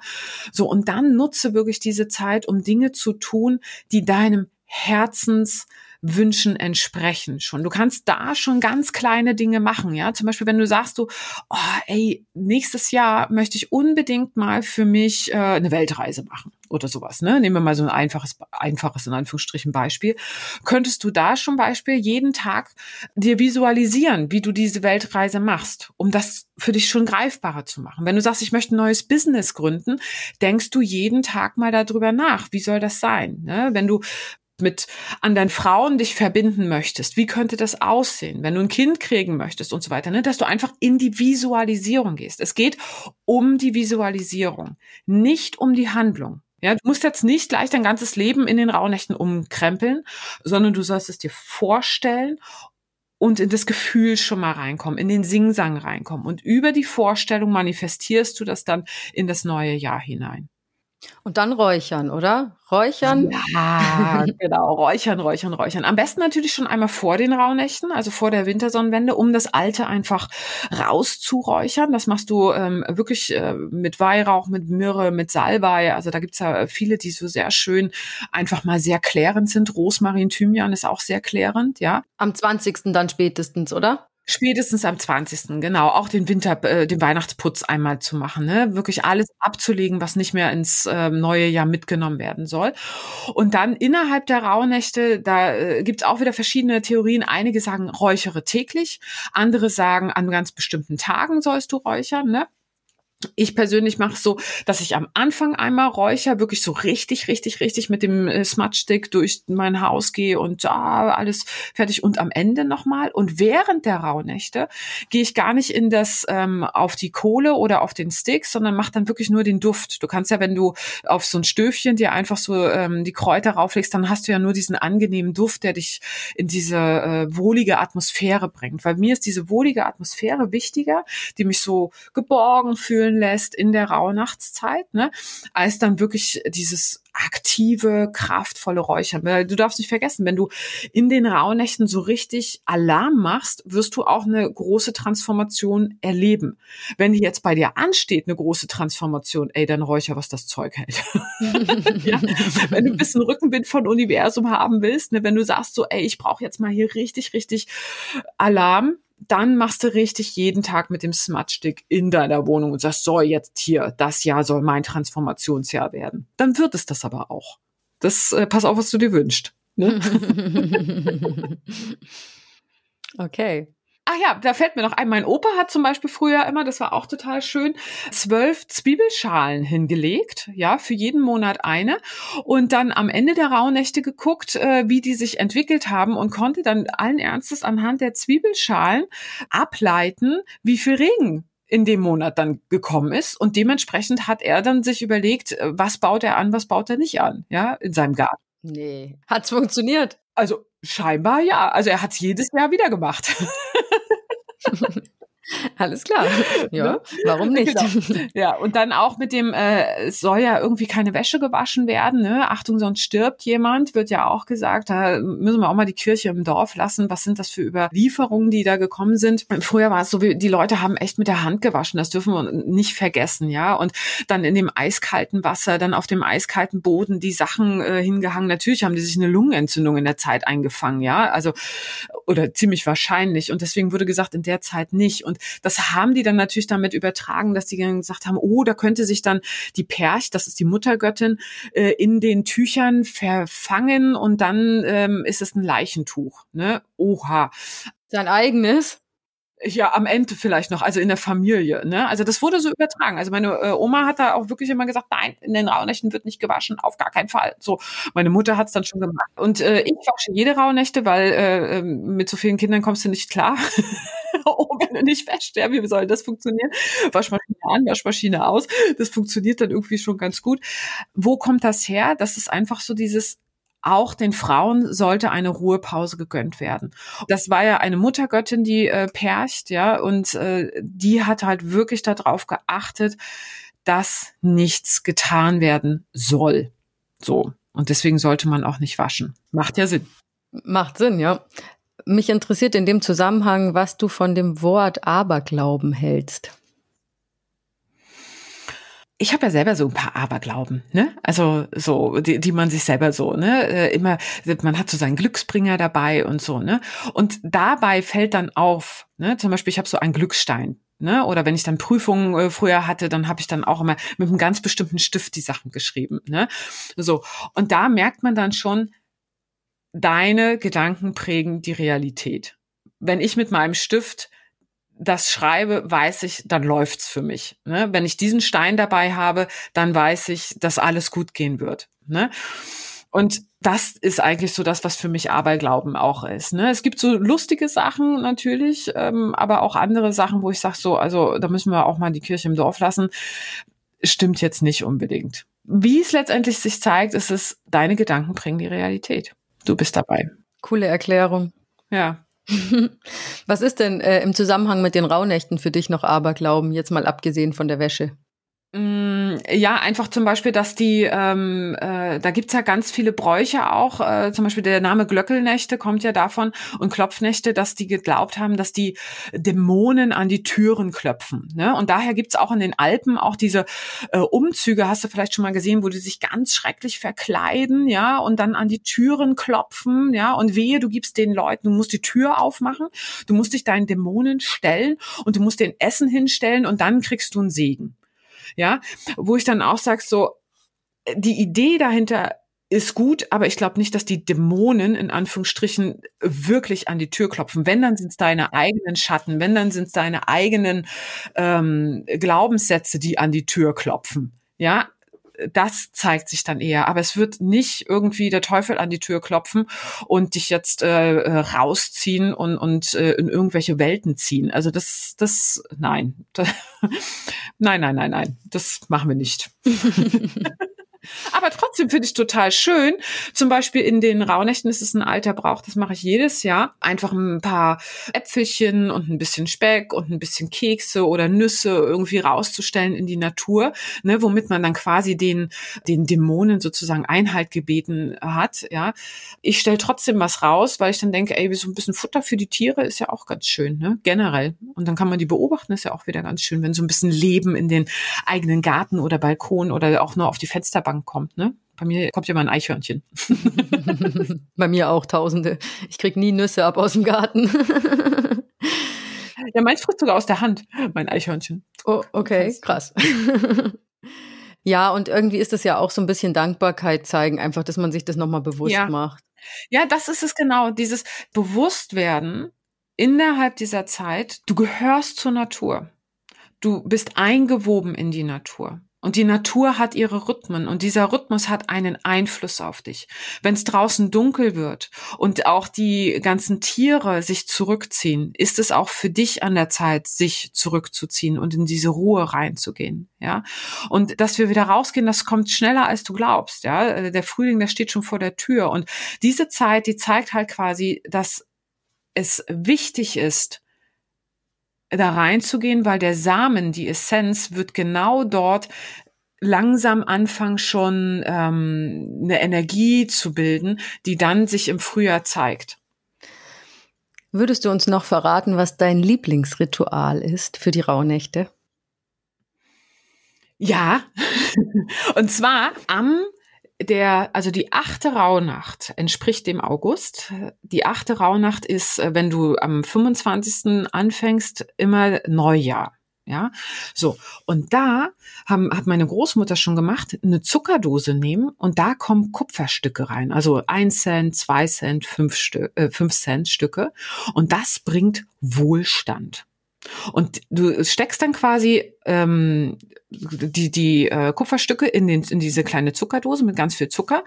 so und dann nutze wirklich diese Zeit, um Dinge zu tun, die deinem Herzens Wünschen entsprechen schon. Du kannst da schon ganz kleine Dinge machen, ja. Zum Beispiel, wenn du sagst, du, oh, ey, nächstes Jahr möchte ich unbedingt mal für mich äh, eine Weltreise machen oder sowas, ne? Nehmen wir mal so ein einfaches, einfaches in Anführungsstrichen Beispiel. Könntest du da schon Beispiel jeden Tag dir visualisieren, wie du diese Weltreise machst, um das für dich schon greifbarer zu machen? Wenn du sagst, ich möchte ein neues Business gründen, denkst du jeden Tag mal darüber nach. Wie soll das sein? Ne? Wenn du mit anderen Frauen dich verbinden möchtest, wie könnte das aussehen, wenn du ein Kind kriegen möchtest und so weiter, ne? dass du einfach in die Visualisierung gehst. Es geht um die Visualisierung, nicht um die Handlung. Ja, du musst jetzt nicht gleich dein ganzes Leben in den Rauhnächten umkrempeln, sondern du sollst es dir vorstellen und in das Gefühl schon mal reinkommen, in den Singsang reinkommen. Und über die Vorstellung manifestierst du das dann in das neue Jahr hinein. Und dann räuchern, oder? Räuchern? Ja, genau. Räuchern, räuchern, räuchern. Am besten natürlich schon einmal vor den Rauhnächten, also vor der Wintersonnenwende, um das Alte einfach rauszuräuchern. Das machst du ähm, wirklich äh, mit Weihrauch, mit Myrrhe, mit Salbei. Also da gibt's ja viele, die so sehr schön einfach mal sehr klärend sind. Rosmarin, Thymian ist auch sehr klärend, ja. Am 20. dann spätestens, oder? Spätestens am 20. genau, auch den Winter, äh, den Weihnachtsputz einmal zu machen, ne? Wirklich alles abzulegen, was nicht mehr ins äh, neue Jahr mitgenommen werden soll. Und dann innerhalb der Rauhnächte, da äh, gibt's auch wieder verschiedene Theorien. Einige sagen, räuchere täglich, andere sagen, an ganz bestimmten Tagen sollst du räuchern, ne? Ich persönlich mache es so, dass ich am Anfang einmal räucher, wirklich so richtig, richtig, richtig mit dem äh, Smudge-Stick durch mein Haus gehe und ah, alles fertig und am Ende nochmal. Und während der Rauhnächte gehe ich gar nicht in das ähm, auf die Kohle oder auf den Stick, sondern mache dann wirklich nur den Duft. Du kannst ja, wenn du auf so ein Stöfchen dir einfach so ähm, die Kräuter rauflegst, dann hast du ja nur diesen angenehmen Duft, der dich in diese äh, wohlige Atmosphäre bringt. Weil mir ist diese wohlige Atmosphäre wichtiger, die mich so geborgen fühlt anfühlen lässt in der Rauhnachtszeit, ne, als dann wirklich dieses aktive, kraftvolle Räuchern. Du darfst nicht vergessen, wenn du in den Rauhnächten so richtig Alarm machst, wirst du auch eine große Transformation erleben. Wenn die jetzt bei dir ansteht, eine große Transformation, ey, dann räucher, was das Zeug hält. ja? Wenn du ein bisschen Rückenwind von Universum haben willst, ne? wenn du sagst so, ey, ich brauche jetzt mal hier richtig, richtig Alarm, dann machst du richtig jeden Tag mit dem Smudge-Stick in deiner Wohnung und sagst, so, jetzt hier, das Jahr soll mein Transformationsjahr werden. Dann wird es das aber auch. Das, äh, pass auf, was du dir wünschst. Ne? okay. Ach ja, da fällt mir noch ein, mein Opa hat zum Beispiel früher immer, das war auch total schön, zwölf Zwiebelschalen hingelegt, ja, für jeden Monat eine und dann am Ende der Rauhnächte geguckt, äh, wie die sich entwickelt haben und konnte dann allen Ernstes anhand der Zwiebelschalen ableiten, wie viel Regen in dem Monat dann gekommen ist und dementsprechend hat er dann sich überlegt, äh, was baut er an, was baut er nicht an, ja, in seinem Garten. Nee, hat's funktioniert? Also scheinbar ja. Also er hat's jedes Jahr wieder gemacht. Alles klar. Ja, ne? warum nicht? Genau. Ja, und dann auch mit dem, äh, es soll ja irgendwie keine Wäsche gewaschen werden, ne? Achtung, sonst stirbt jemand, wird ja auch gesagt. Da müssen wir auch mal die Kirche im Dorf lassen. Was sind das für Überlieferungen, die da gekommen sind? Früher war es so, wie die Leute haben echt mit der Hand gewaschen. Das dürfen wir nicht vergessen, ja. Und dann in dem eiskalten Wasser, dann auf dem eiskalten Boden die Sachen äh, hingehangen. Natürlich haben die sich eine Lungenentzündung in der Zeit eingefangen, ja. Also, oder ziemlich wahrscheinlich. Und deswegen wurde gesagt, in der Zeit nicht. Und das haben die dann natürlich damit übertragen, dass die dann gesagt haben, oh, da könnte sich dann die Perch, das ist die Muttergöttin, äh, in den Tüchern verfangen und dann ähm, ist es ein Leichentuch. Ne? Oha. Sein eigenes? Ja, am Ende vielleicht noch, also in der Familie. Ne? Also das wurde so übertragen. Also meine äh, Oma hat da auch wirklich immer gesagt, nein, in den Rauhnächten wird nicht gewaschen, auf gar keinen Fall. So, meine Mutter hat's dann schon gemacht. Und äh, ich wasche jede Rauhnächte, weil äh, ähm, mit so vielen Kindern kommst du nicht klar. oh, wenn du nicht ja, wie soll das funktionieren? Waschmaschine an, Waschmaschine aus. Das funktioniert dann irgendwie schon ganz gut. Wo kommt das her? Das ist einfach so dieses auch den Frauen sollte eine Ruhepause gegönnt werden. Das war ja eine Muttergöttin, die äh, percht, ja, und äh, die hat halt wirklich darauf geachtet, dass nichts getan werden soll. So. Und deswegen sollte man auch nicht waschen. Macht ja Sinn. Macht Sinn, ja. Mich interessiert in dem Zusammenhang, was du von dem Wort Aberglauben hältst ich habe ja selber so ein paar Aberglauben, ne? Also so, die, die man sich selber so, ne? Äh, immer, man hat so seinen Glücksbringer dabei und so, ne? Und dabei fällt dann auf, ne? Zum Beispiel, ich habe so einen Glücksstein. Ne? Oder wenn ich dann Prüfungen äh, früher hatte, dann habe ich dann auch immer mit einem ganz bestimmten Stift die Sachen geschrieben. Ne? So. Und da merkt man dann schon, deine Gedanken prägen die Realität. Wenn ich mit meinem Stift das schreibe, weiß ich, dann läuft's für mich. Ne? Wenn ich diesen Stein dabei habe, dann weiß ich, dass alles gut gehen wird. Ne? Und das ist eigentlich so das, was für mich Aberglauben auch ist. Ne? Es gibt so lustige Sachen natürlich, ähm, aber auch andere Sachen, wo ich sage so, also da müssen wir auch mal die Kirche im Dorf lassen. Stimmt jetzt nicht unbedingt. Wie es letztendlich sich zeigt, ist es, deine Gedanken bringen die Realität. Du bist dabei. Coole Erklärung. Ja. Was ist denn äh, im Zusammenhang mit den Rauhnächten für dich noch Aberglauben, jetzt mal abgesehen von der Wäsche? Mm, ja, einfach zum Beispiel, dass die, ähm, äh, da gibt's ja ganz viele Bräuche auch, äh, zum Beispiel der Name Glöckelnächte kommt ja davon und Klopfnächte, dass die geglaubt haben, dass die Dämonen an die Türen klopfen. Ne? Und daher gibt's auch in den Alpen auch diese äh, Umzüge, hast du vielleicht schon mal gesehen, wo die sich ganz schrecklich verkleiden, ja, und dann an die Türen klopfen, ja, und wehe, du gibst den Leuten, du musst die Tür aufmachen, du musst dich deinen Dämonen stellen und du musst den Essen hinstellen und dann kriegst du einen Segen ja, wo ich dann auch sage, so, die Idee dahinter ist gut, aber ich glaube nicht, dass die Dämonen in Anführungsstrichen wirklich an die Tür klopfen. Wenn, dann sind es deine eigenen Schatten, wenn, dann sind es deine eigenen ähm, Glaubenssätze, die an die Tür klopfen. Ja, das zeigt sich dann eher. Aber es wird nicht irgendwie der Teufel an die Tür klopfen und dich jetzt äh, äh rausziehen und, und äh, in irgendwelche Welten ziehen. Also das, das, nein. nein, nein, nein, nein. Das machen wir nicht. Aber trotzdem finde ich total schön. Zum Beispiel in den Rauhnächten ist es ein alter Brauch, das mache ich jedes Jahr. Einfach ein paar Äpfelchen und ein bisschen Speck und ein bisschen Kekse oder Nüsse irgendwie rauszustellen in die Natur, ne, womit man dann quasi den, den Dämonen sozusagen Einhalt gebeten hat. Ja, ich stelle trotzdem was raus, weil ich dann denke, ey, so ein bisschen Futter für die Tiere ist ja auch ganz schön, ne? Generell. Und dann kann man die beobachten, ist ja auch wieder ganz schön, wenn so ein bisschen Leben in den eigenen Garten oder Balkon oder auch nur auf die Fensterbank kommt, ne? Bei mir kommt ja mal ein Eichhörnchen. Bei mir auch tausende. Ich krieg nie Nüsse ab aus dem Garten. ja, meins frisst sogar aus der Hand, mein Eichhörnchen. Oh, okay, krass. ja, und irgendwie ist das ja auch so ein bisschen Dankbarkeit zeigen, einfach, dass man sich das nochmal bewusst ja. macht. Ja, das ist es genau, dieses Bewusstwerden innerhalb dieser Zeit, du gehörst zur Natur. Du bist eingewoben in die Natur. Und die Natur hat ihre Rhythmen und dieser Rhythmus hat einen Einfluss auf dich. Wenn es draußen dunkel wird und auch die ganzen Tiere sich zurückziehen, ist es auch für dich an der Zeit, sich zurückzuziehen und in diese Ruhe reinzugehen. Ja, und dass wir wieder rausgehen, das kommt schneller als du glaubst. Ja, der Frühling, der steht schon vor der Tür und diese Zeit, die zeigt halt quasi, dass es wichtig ist, da reinzugehen, weil der Samen, die Essenz, wird genau dort langsam anfangen schon ähm, eine Energie zu bilden, die dann sich im Frühjahr zeigt. Würdest du uns noch verraten, was dein Lieblingsritual ist für die Rauhnächte? Ja, und zwar am der, also die achte Rauhnacht entspricht dem August. Die achte Rauhnacht ist, äh, wenn du am 25. anfängst, immer Neujahr. Ja, so. Und da haben, hat meine Großmutter schon gemacht, eine Zuckerdose nehmen und da kommen Kupferstücke rein. Also ein Cent, zwei Cent, fünf, Stü äh, fünf Cent Stücke. Und das bringt Wohlstand. Und du steckst dann quasi ähm, die, die äh, Kupferstücke in, den, in diese kleine Zuckerdose mit ganz viel Zucker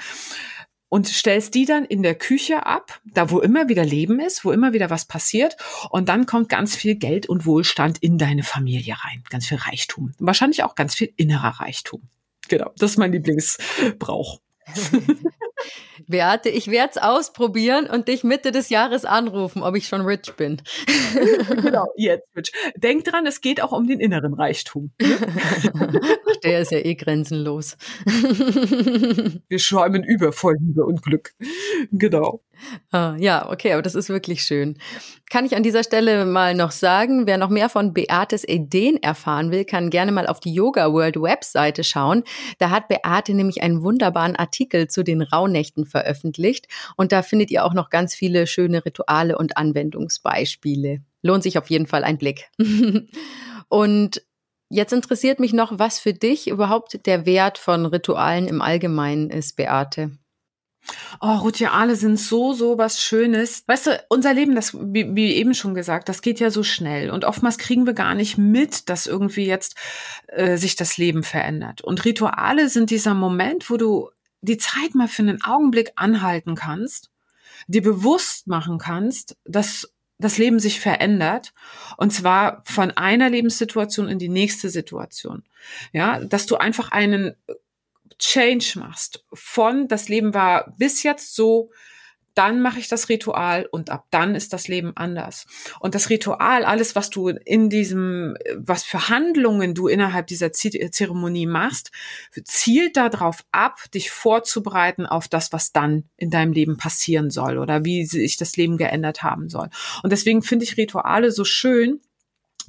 und stellst die dann in der Küche ab, da wo immer wieder Leben ist, wo immer wieder was passiert. Und dann kommt ganz viel Geld und Wohlstand in deine Familie rein. Ganz viel Reichtum. Wahrscheinlich auch ganz viel innerer Reichtum. Genau, das ist mein Lieblingsbrauch. Beate, ich werde es ausprobieren und dich Mitte des Jahres anrufen, ob ich schon rich bin. genau, jetzt rich. Denk dran, es geht auch um den inneren Reichtum. Ach, der ist ja eh grenzenlos. Wir schäumen über vor Liebe und Glück. Genau. Ah, ja, okay, aber das ist wirklich schön. Kann ich an dieser Stelle mal noch sagen, wer noch mehr von Beates Ideen erfahren will, kann gerne mal auf die Yoga World Webseite schauen. Da hat Beate nämlich einen wunderbaren Artikel zu den Rauhnächten veröffentlicht und da findet ihr auch noch ganz viele schöne Rituale und Anwendungsbeispiele. Lohnt sich auf jeden Fall ein Blick. und Jetzt interessiert mich noch, was für dich überhaupt der Wert von Ritualen im Allgemeinen ist, Beate. Oh, Rituale sind so, so was Schönes. Weißt du, unser Leben, das, wie, wie eben schon gesagt, das geht ja so schnell. Und oftmals kriegen wir gar nicht mit, dass irgendwie jetzt äh, sich das Leben verändert. Und Rituale sind dieser Moment, wo du die Zeit mal für einen Augenblick anhalten kannst, dir bewusst machen kannst, dass das Leben sich verändert und zwar von einer Lebenssituation in die nächste Situation. Ja, dass du einfach einen Change machst von das Leben war bis jetzt so, dann mache ich das Ritual und ab dann ist das Leben anders. Und das Ritual, alles, was du in diesem, was für Handlungen du innerhalb dieser Zeremonie machst, zielt darauf ab, dich vorzubereiten auf das, was dann in deinem Leben passieren soll oder wie sich das Leben geändert haben soll. Und deswegen finde ich Rituale so schön,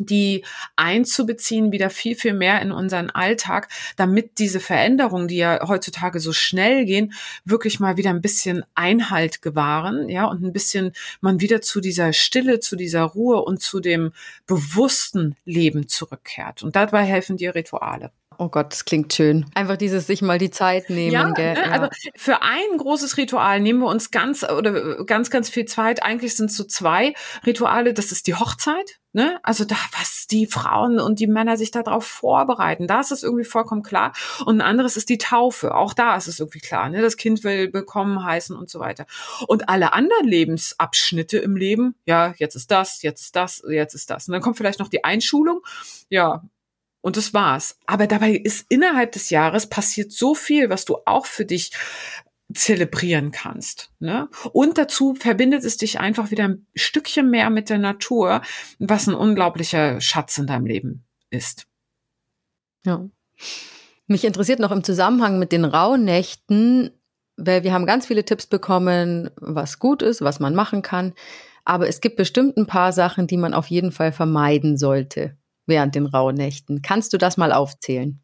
die einzubeziehen, wieder viel, viel mehr in unseren Alltag, damit diese Veränderungen, die ja heutzutage so schnell gehen, wirklich mal wieder ein bisschen Einhalt gewahren, ja, und ein bisschen man wieder zu dieser Stille, zu dieser Ruhe und zu dem bewussten Leben zurückkehrt. Und dabei helfen dir Rituale. Oh Gott, das klingt schön. Einfach dieses sich mal die Zeit nehmen. Ja, gell? Ne, ja. also für ein großes Ritual nehmen wir uns ganz oder ganz, ganz viel Zeit. Eigentlich sind es so zwei Rituale. Das ist die Hochzeit. Ne? Also da, was die Frauen und die Männer sich darauf vorbereiten, da ist es irgendwie vollkommen klar. Und ein anderes ist die Taufe. Auch da ist es irgendwie klar. Ne? Das Kind will bekommen heißen und so weiter. Und alle anderen Lebensabschnitte im Leben, ja, jetzt ist das, jetzt ist das, jetzt ist das. Und dann kommt vielleicht noch die Einschulung. Ja, Und das war's. Aber dabei ist innerhalb des Jahres passiert so viel, was du auch für dich zelebrieren kannst. Ne? Und dazu verbindet es dich einfach wieder ein Stückchen mehr mit der Natur, was ein unglaublicher Schatz in deinem Leben ist. Ja. Mich interessiert noch im Zusammenhang mit den Rauhnächten, weil wir haben ganz viele Tipps bekommen, was gut ist, was man machen kann. Aber es gibt bestimmt ein paar Sachen, die man auf jeden Fall vermeiden sollte während den Rauhnächten. Kannst du das mal aufzählen?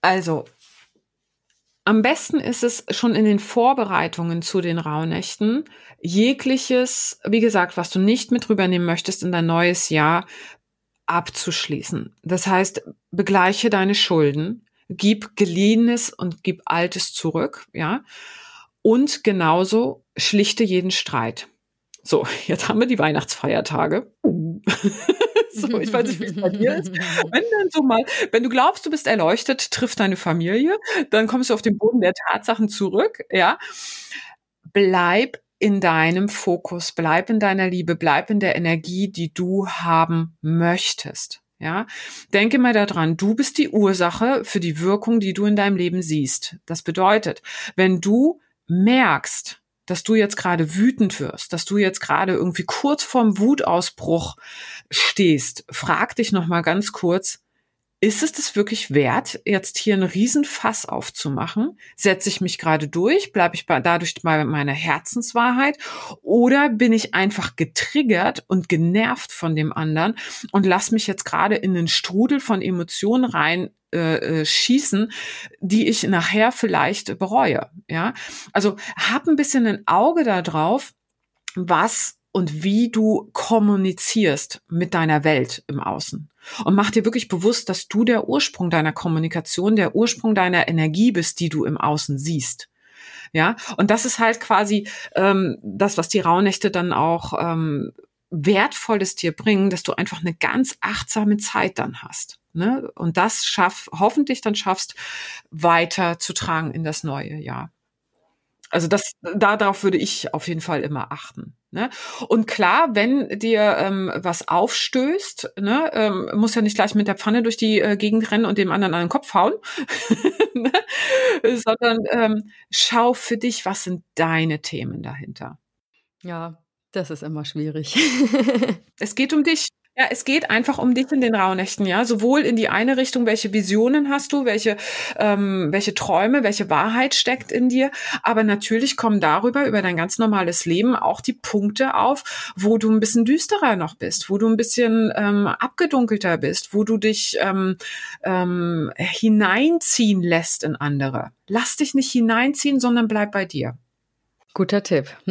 Also, am besten ist es schon in den Vorbereitungen zu den Rauhnächten, jegliches, wie gesagt, was du nicht mit rübernehmen möchtest in dein neues Jahr, abzuschließen. Das heißt, begleiche deine Schulden, gib geliehenes und gib altes zurück, ja. Und genauso schlichte jeden Streit. So, jetzt haben wir die Weihnachtsfeiertage. so, ich weiß nicht, wie es bei dir ist. Wenn dann so mal, wenn du glaubst, du bist erleuchtet, trifft deine Familie, dann kommst du auf den Boden der Tatsachen zurück, ja. Bleib in deinem Fokus, bleib in deiner Liebe, bleib in der Energie, die du haben möchtest. Ja, denke mal daran, du bist die Ursache für die Wirkung, die du in deinem Leben siehst. Das bedeutet, wenn du merkst, dass du jetzt gerade wütend wirst, dass du jetzt gerade irgendwie kurz vorm Wutausbruch stehst, frag dich noch mal ganz kurz, ist es das wirklich wert, jetzt hier einen Riesenfass aufzumachen? Setze ich mich gerade durch? Bleibe ich dadurch bei meiner Herzenswahrheit? Oder bin ich einfach getriggert und genervt von dem anderen und lass mich jetzt gerade in den Strudel von Emotionen rein äh, äh, schießen, die ich nachher vielleicht bereue. Ja, also hab ein bisschen ein Auge darauf, was und wie du kommunizierst mit deiner Welt im Außen. Und mach dir wirklich bewusst, dass du der Ursprung deiner Kommunikation, der Ursprung deiner Energie bist, die du im Außen siehst. Ja, und das ist halt quasi ähm, das, was die Rauhnächte dann auch ähm, Wertvolles dir bringen, dass du einfach eine ganz achtsame Zeit dann hast. Ne? Und das schaff, hoffentlich dann schaffst, weiter zu tragen in das neue Jahr. Also das, darauf würde ich auf jeden Fall immer achten. Ne? Und klar, wenn dir ähm, was aufstößt, ne, ähm, muss ja nicht gleich mit der Pfanne durch die äh, Gegend rennen und dem anderen an den Kopf hauen, ne? sondern ähm, schau für dich, was sind deine Themen dahinter. Ja, das ist immer schwierig. es geht um dich. Ja, es geht einfach um dich in den Rauhnächten, ja. Sowohl in die eine Richtung, welche Visionen hast du, welche, ähm, welche Träume, welche Wahrheit steckt in dir. Aber natürlich kommen darüber, über dein ganz normales Leben, auch die Punkte auf, wo du ein bisschen düsterer noch bist, wo du ein bisschen ähm, abgedunkelter bist, wo du dich ähm, ähm, hineinziehen lässt in andere. Lass dich nicht hineinziehen, sondern bleib bei dir. Guter Tipp.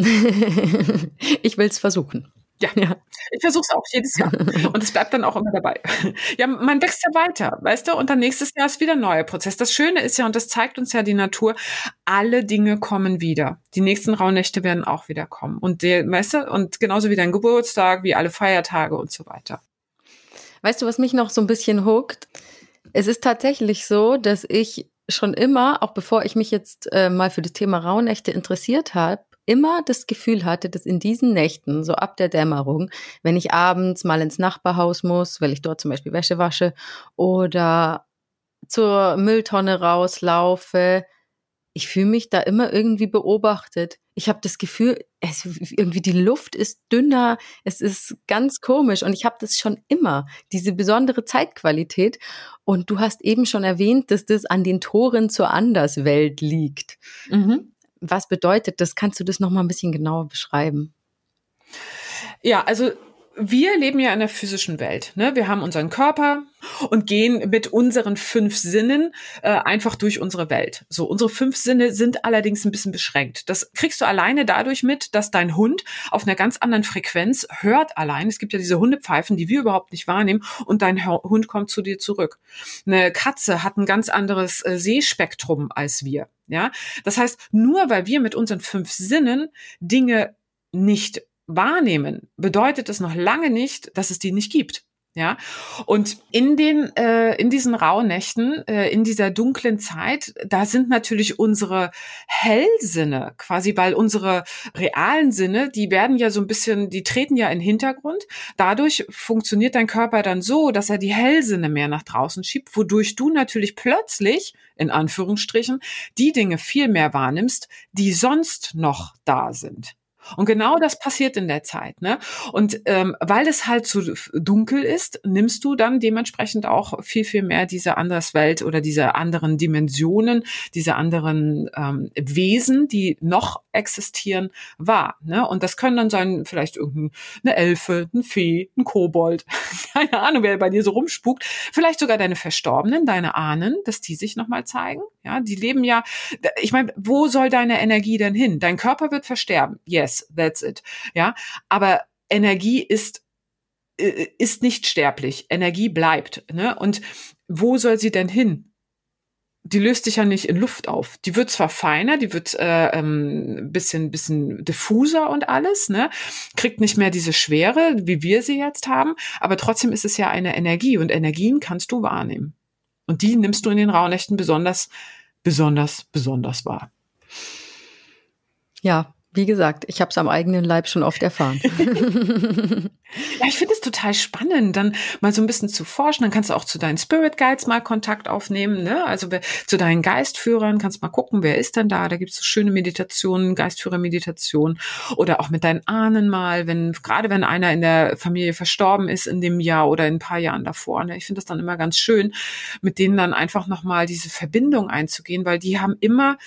ich will es versuchen. Ja, ja. ich versuche es auch jedes Jahr. Und es bleibt dann auch immer dabei. Ja, man wächst ja weiter, weißt du? Und dann nächstes Jahr ist wieder ein neuer Prozess. Das Schöne ist ja, und das zeigt uns ja die Natur, alle Dinge kommen wieder. Die nächsten Rauhnächte werden auch wieder kommen. Und der, weißt du, und genauso wie dein Geburtstag, wie alle Feiertage und so weiter. Weißt du, was mich noch so ein bisschen huckt? Es ist tatsächlich so, dass ich schon immer, auch bevor ich mich jetzt äh, mal für das Thema Rauhnächte interessiert habe, immer das Gefühl hatte, dass in diesen Nächten, so ab der Dämmerung, wenn ich abends mal ins Nachbarhaus muss, weil ich dort zum Beispiel Wäsche wasche oder zur Mülltonne rauslaufe, ich fühle mich da immer irgendwie beobachtet. Ich habe das Gefühl, es, irgendwie die Luft ist dünner, es ist ganz komisch und ich habe das schon immer, diese besondere Zeitqualität. Und du hast eben schon erwähnt, dass das an den Toren zur Anderswelt liegt. Mhm was bedeutet das? Kannst du das noch mal ein bisschen genauer beschreiben? Ja, also wir leben ja in der physischen Welt. Ne? Wir haben unseren Körper und gehen mit unseren fünf Sinnen äh, einfach durch unsere Welt. So, unsere fünf Sinne sind allerdings ein bisschen beschränkt. Das kriegst du alleine dadurch mit, dass dein Hund auf einer ganz anderen Frequenz hört allein. Es gibt ja diese Hundepfeifen, die wir überhaupt nicht wahrnehmen und dein Hund kommt zu dir zurück. Eine Katze hat ein ganz anderes äh, Sehspektrum als wir. Ja, das heißt, nur weil wir mit unseren fünf Sinnen Dinge nicht wahrnehmen, bedeutet es noch lange nicht, dass es die nicht gibt. Ja, und in den äh, in diesen Rauhnächten, äh, in dieser dunklen Zeit, da sind natürlich unsere Hellsinne quasi, weil unsere realen Sinne, die werden ja so ein bisschen, die treten ja in den Hintergrund. Dadurch funktioniert dein Körper dann so, dass er die Hellsinne mehr nach draußen schiebt, wodurch du natürlich plötzlich in Anführungsstrichen die Dinge viel mehr wahrnimmst, die sonst noch da sind. Und genau das passiert in der Zeit. Ne? Und ähm, weil es halt so dunkel ist, nimmst du dann dementsprechend auch viel, viel mehr diese Anderswelt oder diese anderen Dimensionen, diese anderen ähm, Wesen, die noch existieren, wahr. Ne? Und das können dann sein, vielleicht irgendeine Elfe, ein Fee, ein Kobold, keine Ahnung, wer bei dir so rumspukt, vielleicht sogar deine Verstorbenen, deine Ahnen, dass die sich nochmal zeigen. Ja, die leben ja, ich meine, wo soll deine Energie denn hin? Dein Körper wird versterben. Yes, that's it. Ja, aber Energie ist äh, ist nicht sterblich. Energie bleibt. Ne? Und wo soll sie denn hin? die löst sich ja nicht in Luft auf. Die wird zwar feiner, die wird äh, ähm, bisschen bisschen diffuser und alles, ne, kriegt nicht mehr diese Schwere, wie wir sie jetzt haben, aber trotzdem ist es ja eine Energie und Energien kannst du wahrnehmen. Und die nimmst du in den Rauhnächten besonders, besonders, besonders wahr. Ja, wie gesagt, ich habe es am eigenen Leib schon oft erfahren. ja, ich finde es total spannend, dann mal so ein bisschen zu forschen. Dann kannst du auch zu deinen Spirit Guides mal Kontakt aufnehmen, ne? Also zu deinen Geistführern kannst mal gucken, wer ist denn da? Da gibt es so schöne Meditationen, Geistführermeditation oder auch mit deinen Ahnen mal, wenn gerade wenn einer in der Familie verstorben ist in dem Jahr oder in ein paar Jahren davor. Ne? Ich finde das dann immer ganz schön, mit denen dann einfach noch mal diese Verbindung einzugehen, weil die haben immer,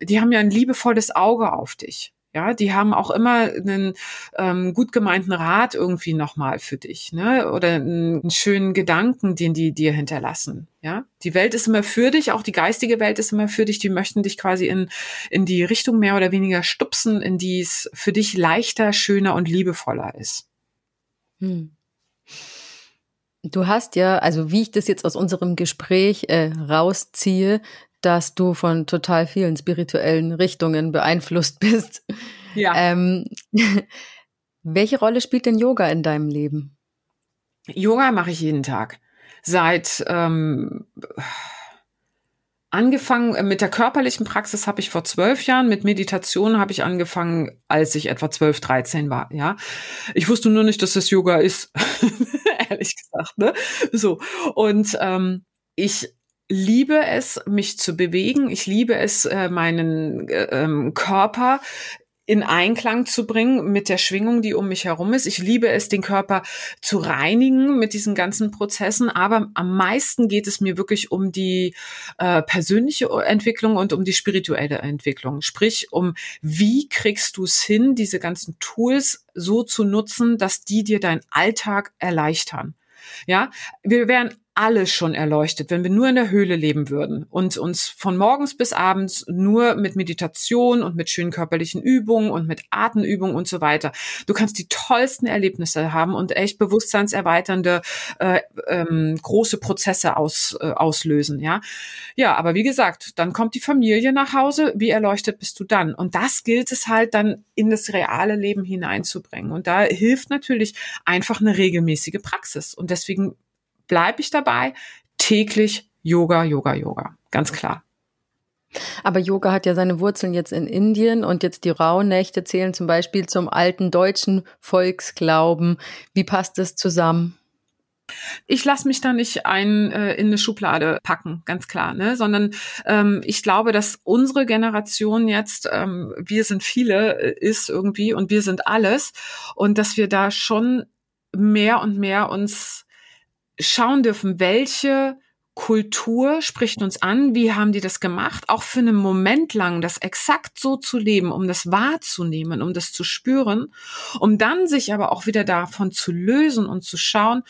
die haben ja ein liebevolles Auge auf dich. Ja, die haben auch immer einen ähm, gut gemeinten Rat irgendwie nochmal für dich, ne? Oder einen, schönen Gedanken, den die dir hinterlassen. Ja, die Welt ist immer für dich, auch die geistige Welt ist immer für dich. Die möchten dich quasi in in die Richtung mehr oder weniger stupsen, in die es für dich leichter, schöner und liebevoller ist. Hm. Du hast ja, also wie ich das jetzt aus unserem Gespräch äh, rausziehe, dass du von total vielen spirituellen Richtungen beeinflusst bist. Ja. Ähm, welche Rolle spielt denn Yoga in deinem Leben? Yoga mache ich jeden Tag. Seit ähm, angefangen äh, mit der körperlichen Praxis habe ich vor zwölf Jahren, mit Meditation habe ich angefangen, als ich etwa zwölf, dreizehn war. Ja, ich wusste nur nicht, dass das Yoga ist, ehrlich gesagt. Ne? So und ähm, ich liebe es, mich zu bewegen. Ich liebe es, äh, meinen äh, ähm, Körper in Einklang zu bringen mit der Schwingung, die um mich herum ist. Ich liebe es, den Körper zu reinigen mit diesen ganzen Prozessen, aber am meisten geht es mir wirklich um die äh, persönliche Entwicklung und um die spirituelle Entwicklung. Sprich, um wie kriegst du es hin, diese ganzen Tools so zu nutzen, dass die dir deinen Alltag erleichtern. Ja, wir wären alle schon erleuchtet, wenn wir nur in der Höhle leben würden und uns von morgens bis abends nur mit Meditation und mit schönen körperlichen Übungen und mit Atemübungen und so weiter. Du kannst die tollsten Erlebnisse haben und echt bewusstseinserweiternde äh, ähm, große Prozesse aus, äh, auslösen. Ja, ja, aber wie gesagt, dann kommt die Familie nach Hause. Wie erleuchtet bist du dann? Und das gilt es halt dann in das reale Leben hineinzubringen. Und da hilft natürlich einfach eine regelmäßige Praxis. Und deswegen bleibe ich dabei, täglich Yoga, Yoga, Yoga. Ganz klar. Aber Yoga hat ja seine Wurzeln jetzt in Indien und jetzt die Rauhnächte zählen zum Beispiel zum alten deutschen Volksglauben. Wie passt das zusammen? Ich lasse mich da nicht ein äh, in eine Schublade packen, ganz klar, ne? Sondern ähm, ich glaube, dass unsere Generation jetzt, ähm, wir sind viele, äh, ist irgendwie und wir sind alles und dass wir da schon mehr und mehr uns schauen dürfen, welche Kultur spricht uns an, wie haben die das gemacht, auch für einen Moment lang das exakt so zu leben, um das wahrzunehmen, um das zu spüren, um dann sich aber auch wieder davon zu lösen und zu schauen,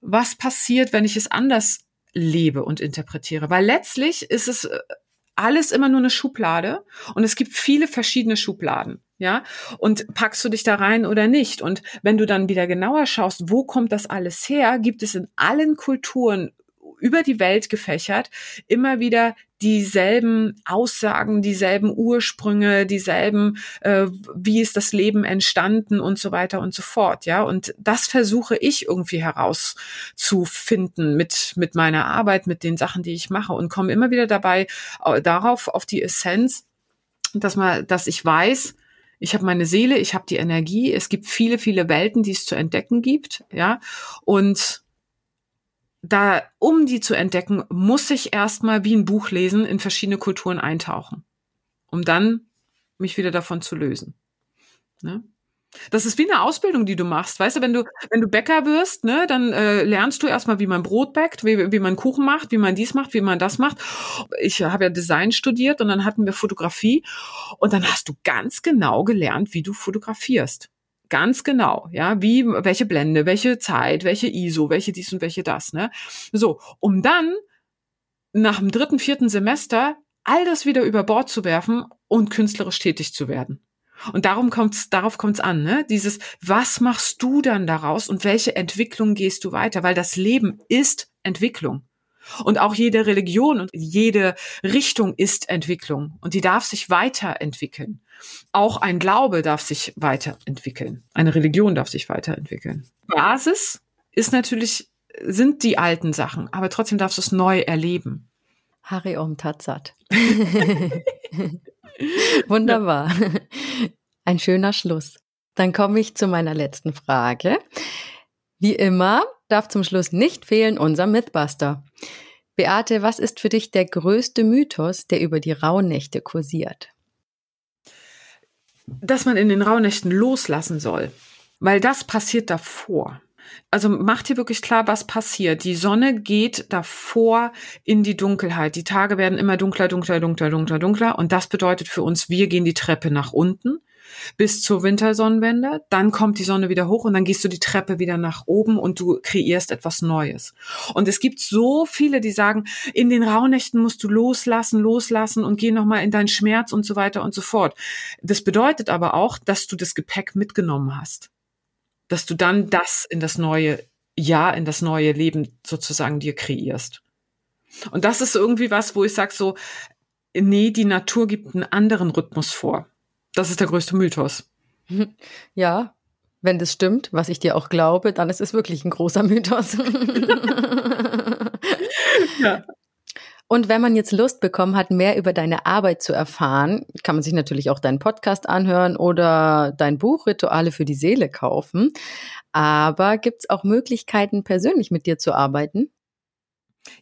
was passiert, wenn ich es anders lebe und interpretiere. Weil letztlich ist es äh, alles immer nur eine Schublade und es gibt viele verschiedene Schubladen. Ja, und packst du dich da rein oder nicht? Und wenn du dann wieder genauer schaust, wo kommt das alles her, gibt es in allen Kulturen über die Welt gefächert immer wieder dieselben Aussagen, dieselben Ursprünge, dieselben, äh, wie ist das Leben entstanden und so weiter und so fort, ja. Und das versuche ich irgendwie herauszufinden mit mit meiner Arbeit, mit den Sachen, die ich mache und komme immer wieder dabei äh, darauf auf die Essenz, dass man, dass ich weiß, ich habe meine Seele, ich habe die Energie. Es gibt viele, viele Welten, die es zu entdecken gibt, ja. Und da, um die zu entdecken, muss ich erstmal wie ein Buch lesen, in verschiedene Kulturen eintauchen, um dann mich wieder davon zu lösen. Ne? Das ist wie eine Ausbildung, die du machst. Weißt du, wenn du, wenn du Bäcker wirst, ne, dann äh, lernst du erstmal, wie man Brot backt, wie, wie man Kuchen macht, wie man dies macht, wie man das macht. Ich habe ja Design studiert und dann hatten wir Fotografie und dann hast du ganz genau gelernt, wie du fotografierst. Ganz genau, ja, wie, welche Blende, welche Zeit, welche ISO, welche dies und welche das, ne? So, um dann nach dem dritten, vierten Semester all das wieder über Bord zu werfen und künstlerisch tätig zu werden. Und darum kommt's, darauf kommt's an, ne? Dieses, was machst du dann daraus und welche Entwicklung gehst du weiter? Weil das Leben ist Entwicklung. Und auch jede Religion und jede Richtung ist Entwicklung. Und die darf sich weiterentwickeln. Auch ein Glaube darf sich weiterentwickeln. Eine Religion darf sich weiterentwickeln. Basis ist natürlich, sind die alten Sachen, aber trotzdem darfst du es neu erleben. Hari Om Tatsat. Wunderbar. Ein schöner Schluss. Dann komme ich zu meiner letzten Frage. Wie immer darf zum Schluss nicht fehlen unser Mythbuster. Beate, was ist für dich der größte Mythos, der über die Rauhnächte kursiert? Dass man in den Rauhnächten loslassen soll, weil das passiert davor. Also macht dir wirklich klar, was passiert. Die Sonne geht davor in die Dunkelheit. Die Tage werden immer dunkler, dunkler, dunkler, dunkler, dunkler. Und das bedeutet für uns, wir gehen die Treppe nach unten bis zur Wintersonnenwende, dann kommt die Sonne wieder hoch und dann gehst du die Treppe wieder nach oben und du kreierst etwas Neues. Und es gibt so viele, die sagen, in den Rauhnächten musst du loslassen, loslassen und geh nochmal in deinen Schmerz und so weiter und so fort. Das bedeutet aber auch, dass du das Gepäck mitgenommen hast. Dass du dann das in das neue Jahr, in das neue Leben sozusagen dir kreierst. Und das ist irgendwie was, wo ich sage so, nee, die Natur gibt einen anderen Rhythmus vor. Das ist der größte Mythos. Ja, wenn das stimmt, was ich dir auch glaube, dann ist es wirklich ein großer Mythos. ja. Und wenn man jetzt Lust bekommen hat, mehr über deine Arbeit zu erfahren, kann man sich natürlich auch deinen Podcast anhören oder dein Buch Rituale für die Seele kaufen. Aber gibt es auch Möglichkeiten, persönlich mit dir zu arbeiten?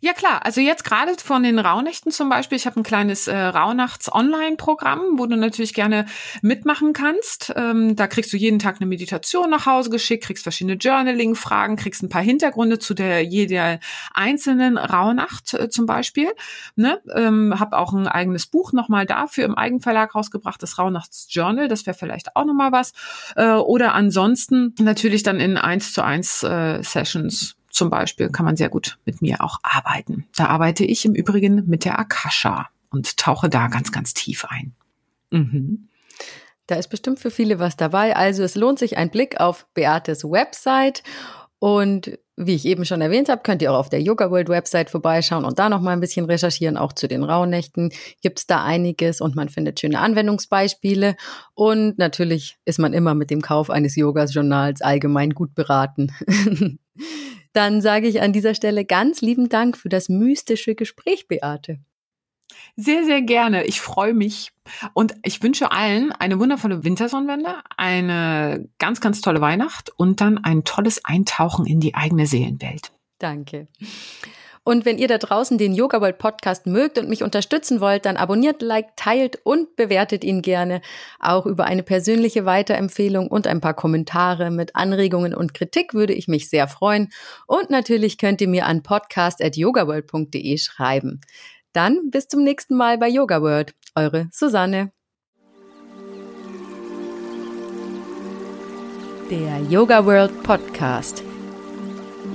Ja klar, also jetzt gerade von den Rauhnächten zum Beispiel, ich habe ein kleines äh, Rauhnachts-Online-Programm, wo du natürlich gerne mitmachen kannst. Ähm, da kriegst du jeden Tag eine Meditation nach Hause geschickt, kriegst verschiedene Journaling-Fragen, kriegst ein paar Hintergründe zu der jeder einzelnen Rauhnacht äh, zum Beispiel. Ne? Ähm, habe auch ein eigenes Buch nochmal dafür im Eigenverlag rausgebracht, das Rauhnachts-Journal, das wäre vielleicht auch nochmal was. Äh, oder ansonsten natürlich dann in eins zu eins äh, Sessions zum Beispiel kann man sehr gut mit mir auch arbeiten. Da arbeite ich im Übrigen mit der Akasha und tauche da ganz, ganz tief ein. Mhm. Da ist bestimmt für viele was dabei. Also es lohnt sich ein Blick auf Beates Website. Und wie ich eben schon erwähnt habe, könnt ihr auch auf der Yoga World Website vorbeischauen und da noch mal ein bisschen recherchieren. Auch zu den Rauhnächten gibt es da einiges und man findet schöne Anwendungsbeispiele. Und natürlich ist man immer mit dem Kauf eines Yoga-Journals allgemein gut beraten. Dann sage ich an dieser Stelle ganz lieben Dank für das mystische Gespräch, Beate. Sehr, sehr gerne. Ich freue mich. Und ich wünsche allen eine wundervolle Wintersonnenwende, eine ganz, ganz tolle Weihnacht und dann ein tolles Eintauchen in die eigene Seelenwelt. Danke. Und wenn ihr da draußen den Yoga World Podcast mögt und mich unterstützen wollt, dann abonniert, liked, teilt und bewertet ihn gerne. Auch über eine persönliche Weiterempfehlung und ein paar Kommentare mit Anregungen und Kritik würde ich mich sehr freuen. Und natürlich könnt ihr mir an podcast.yogaworld.de schreiben. Dann bis zum nächsten Mal bei Yoga World. Eure Susanne. Der Yoga World Podcast